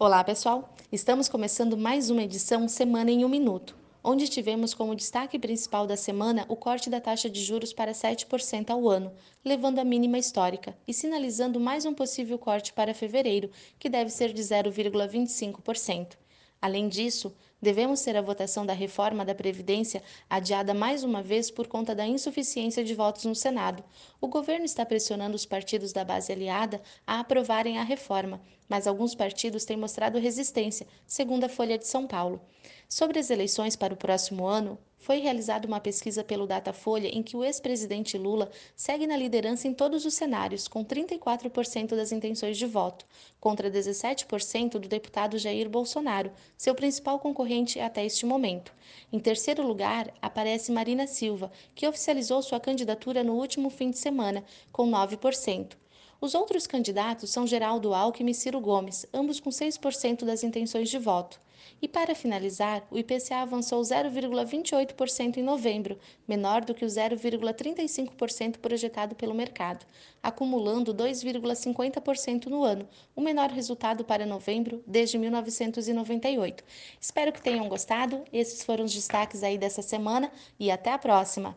Olá, pessoal! Estamos começando mais uma edição Semana em um Minuto, onde tivemos como destaque principal da semana o corte da taxa de juros para 7% ao ano, levando a mínima histórica e sinalizando mais um possível corte para fevereiro, que deve ser de 0,25%. Além disso, devemos ter a votação da reforma da Previdência adiada mais uma vez por conta da insuficiência de votos no Senado. O governo está pressionando os partidos da base aliada a aprovarem a reforma, mas alguns partidos têm mostrado resistência, segundo a Folha de São Paulo. Sobre as eleições para o próximo ano, foi realizada uma pesquisa pelo Datafolha em que o ex-presidente Lula segue na liderança em todos os cenários, com 34% das intenções de voto, contra 17% do deputado Jair Bolsonaro, seu principal concorrente até este momento. Em terceiro lugar, aparece Marina Silva, que oficializou sua candidatura no último fim de semana, com 9%. Os outros candidatos são Geraldo Alckmin e Ciro Gomes, ambos com 6% das intenções de voto. E para finalizar, o IPCA avançou 0,28% em novembro, menor do que o 0,35% projetado pelo mercado, acumulando 2,50% no ano, o menor resultado para novembro desde 1998. Espero que tenham gostado. Esses foram os destaques aí dessa semana e até a próxima.